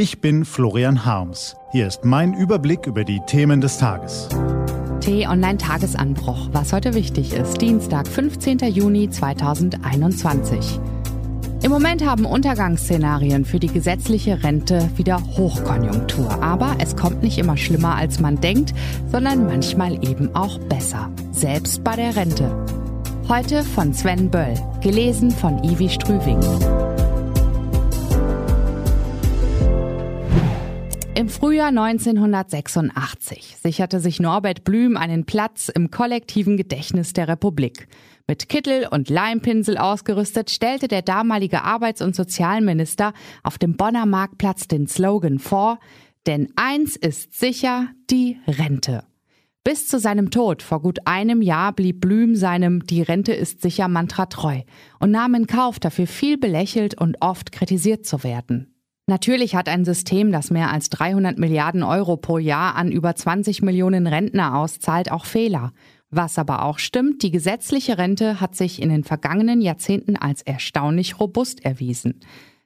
Ich bin Florian Harms. Hier ist mein Überblick über die Themen des Tages. T-Online-Tagesanbruch, was heute wichtig ist. Dienstag, 15. Juni 2021. Im Moment haben Untergangsszenarien für die gesetzliche Rente wieder Hochkonjunktur. Aber es kommt nicht immer schlimmer, als man denkt, sondern manchmal eben auch besser. Selbst bei der Rente. Heute von Sven Böll, gelesen von Ivi Strüving. Im Frühjahr 1986 sicherte sich Norbert Blüm einen Platz im kollektiven Gedächtnis der Republik. Mit Kittel und Leimpinsel ausgerüstet stellte der damalige Arbeits- und Sozialminister auf dem Bonner Marktplatz den Slogan vor, denn eins ist sicher, die Rente. Bis zu seinem Tod vor gut einem Jahr blieb Blüm seinem Die Rente ist sicher Mantra treu und nahm in Kauf, dafür viel belächelt und oft kritisiert zu werden. Natürlich hat ein System, das mehr als 300 Milliarden Euro pro Jahr an über 20 Millionen Rentner auszahlt, auch Fehler. Was aber auch stimmt, die gesetzliche Rente hat sich in den vergangenen Jahrzehnten als erstaunlich robust erwiesen.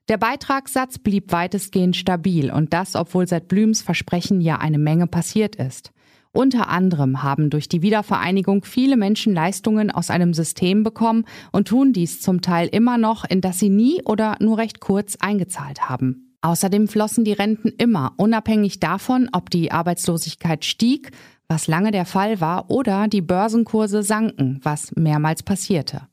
Der Beitragssatz blieb weitestgehend stabil und das, obwohl seit Blüms Versprechen ja eine Menge passiert ist. Unter anderem haben durch die Wiedervereinigung viele Menschen Leistungen aus einem System bekommen und tun dies zum Teil immer noch, in das sie nie oder nur recht kurz eingezahlt haben. Außerdem flossen die Renten immer, unabhängig davon, ob die Arbeitslosigkeit stieg, was lange der Fall war, oder die Börsenkurse sanken, was mehrmals passierte.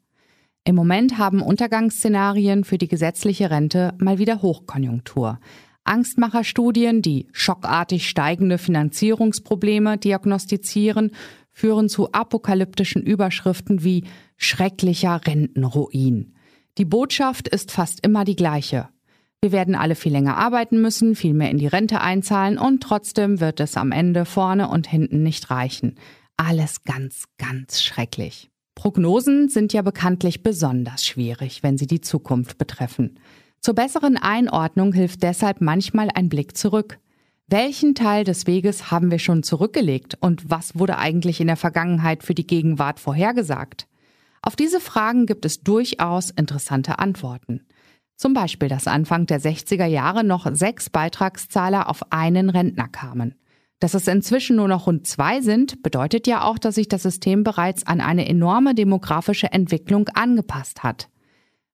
Im Moment haben Untergangsszenarien für die gesetzliche Rente mal wieder Hochkonjunktur. Angstmacherstudien, die schockartig steigende Finanzierungsprobleme diagnostizieren, führen zu apokalyptischen Überschriften wie schrecklicher Rentenruin. Die Botschaft ist fast immer die gleiche. Wir werden alle viel länger arbeiten müssen, viel mehr in die Rente einzahlen und trotzdem wird es am Ende vorne und hinten nicht reichen. Alles ganz, ganz schrecklich. Prognosen sind ja bekanntlich besonders schwierig, wenn sie die Zukunft betreffen. Zur besseren Einordnung hilft deshalb manchmal ein Blick zurück. Welchen Teil des Weges haben wir schon zurückgelegt und was wurde eigentlich in der Vergangenheit für die Gegenwart vorhergesagt? Auf diese Fragen gibt es durchaus interessante Antworten. Zum Beispiel, dass Anfang der 60er Jahre noch sechs Beitragszahler auf einen Rentner kamen. Dass es inzwischen nur noch rund zwei sind, bedeutet ja auch, dass sich das System bereits an eine enorme demografische Entwicklung angepasst hat.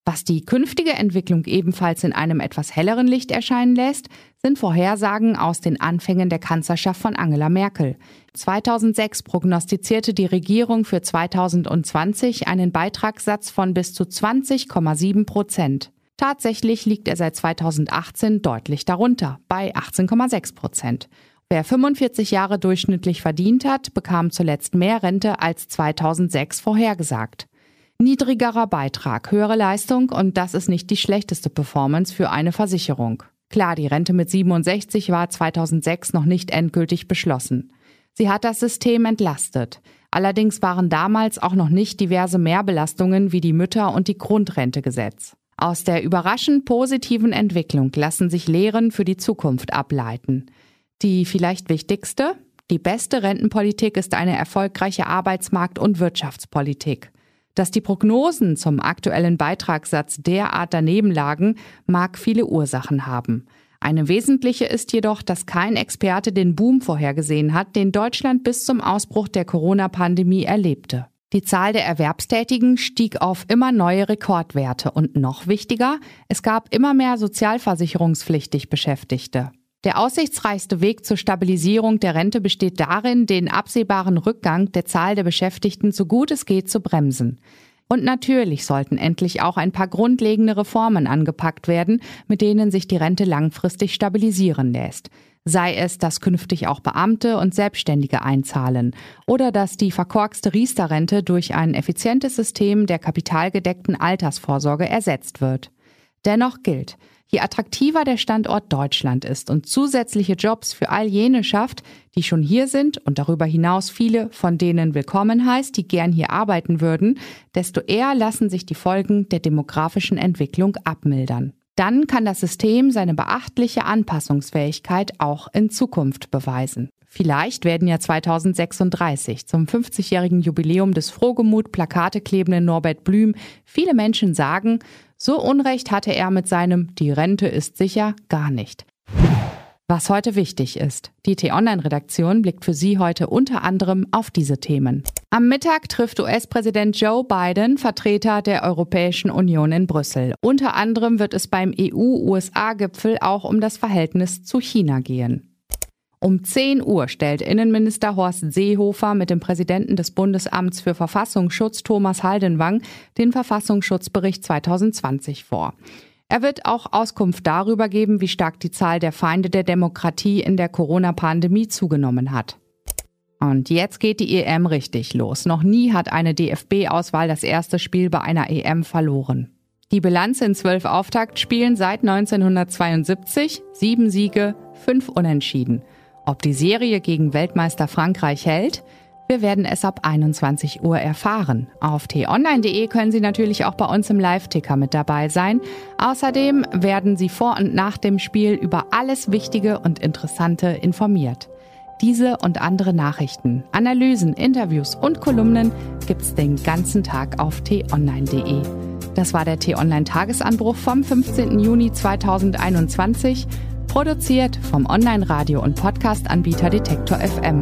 Was die künftige Entwicklung ebenfalls in einem etwas helleren Licht erscheinen lässt, sind Vorhersagen aus den Anfängen der Kanzlerschaft von Angela Merkel. 2006 prognostizierte die Regierung für 2020 einen Beitragssatz von bis zu 20,7 Prozent. Tatsächlich liegt er seit 2018 deutlich darunter, bei 18,6 Prozent. Wer 45 Jahre durchschnittlich verdient hat, bekam zuletzt mehr Rente als 2006 vorhergesagt. Niedrigerer Beitrag, höhere Leistung und das ist nicht die schlechteste Performance für eine Versicherung. Klar, die Rente mit 67 war 2006 noch nicht endgültig beschlossen. Sie hat das System entlastet. Allerdings waren damals auch noch nicht diverse Mehrbelastungen wie die Mütter- und die Grundrente gesetzt. Aus der überraschend positiven Entwicklung lassen sich Lehren für die Zukunft ableiten. Die vielleicht wichtigste? Die beste Rentenpolitik ist eine erfolgreiche Arbeitsmarkt- und Wirtschaftspolitik. Dass die Prognosen zum aktuellen Beitragssatz derart daneben lagen, mag viele Ursachen haben. Eine wesentliche ist jedoch, dass kein Experte den Boom vorhergesehen hat, den Deutschland bis zum Ausbruch der Corona-Pandemie erlebte. Die Zahl der Erwerbstätigen stieg auf immer neue Rekordwerte und noch wichtiger, es gab immer mehr sozialversicherungspflichtig Beschäftigte. Der aussichtsreichste Weg zur Stabilisierung der Rente besteht darin, den absehbaren Rückgang der Zahl der Beschäftigten so gut es geht zu bremsen. Und natürlich sollten endlich auch ein paar grundlegende Reformen angepackt werden, mit denen sich die Rente langfristig stabilisieren lässt sei es, dass künftig auch Beamte und Selbstständige einzahlen oder dass die verkorkste Riester-Rente durch ein effizientes System der kapitalgedeckten Altersvorsorge ersetzt wird. Dennoch gilt, je attraktiver der Standort Deutschland ist und zusätzliche Jobs für all jene schafft, die schon hier sind und darüber hinaus viele, von denen willkommen heißt, die gern hier arbeiten würden, desto eher lassen sich die Folgen der demografischen Entwicklung abmildern. Dann kann das System seine beachtliche Anpassungsfähigkeit auch in Zukunft beweisen. Vielleicht werden ja 2036 zum 50-jährigen Jubiläum des Frohgemut Plakate klebenden Norbert Blüm viele Menschen sagen, so Unrecht hatte er mit seinem Die Rente ist sicher gar nicht. Was heute wichtig ist. Die T-Online-Redaktion blickt für Sie heute unter anderem auf diese Themen. Am Mittag trifft US-Präsident Joe Biden Vertreter der Europäischen Union in Brüssel. Unter anderem wird es beim EU-USA-Gipfel auch um das Verhältnis zu China gehen. Um 10 Uhr stellt Innenminister Horst Seehofer mit dem Präsidenten des Bundesamts für Verfassungsschutz Thomas Haldenwang den Verfassungsschutzbericht 2020 vor. Er wird auch Auskunft darüber geben, wie stark die Zahl der Feinde der Demokratie in der Corona-Pandemie zugenommen hat. Und jetzt geht die EM richtig los. Noch nie hat eine DFB-Auswahl das erste Spiel bei einer EM verloren. Die Bilanz in zwölf Auftaktspielen seit 1972, sieben Siege, fünf Unentschieden. Ob die Serie gegen Weltmeister Frankreich hält? Wir werden es ab 21 Uhr erfahren. Auf t-online.de können Sie natürlich auch bei uns im Live-Ticker mit dabei sein. Außerdem werden Sie vor und nach dem Spiel über alles Wichtige und Interessante informiert. Diese und andere Nachrichten, Analysen, Interviews und Kolumnen gibt's den ganzen Tag auf t-online.de. Das war der T-Online Tagesanbruch vom 15. Juni 2021, produziert vom Online-Radio- und Podcast-Anbieter Detektor FM.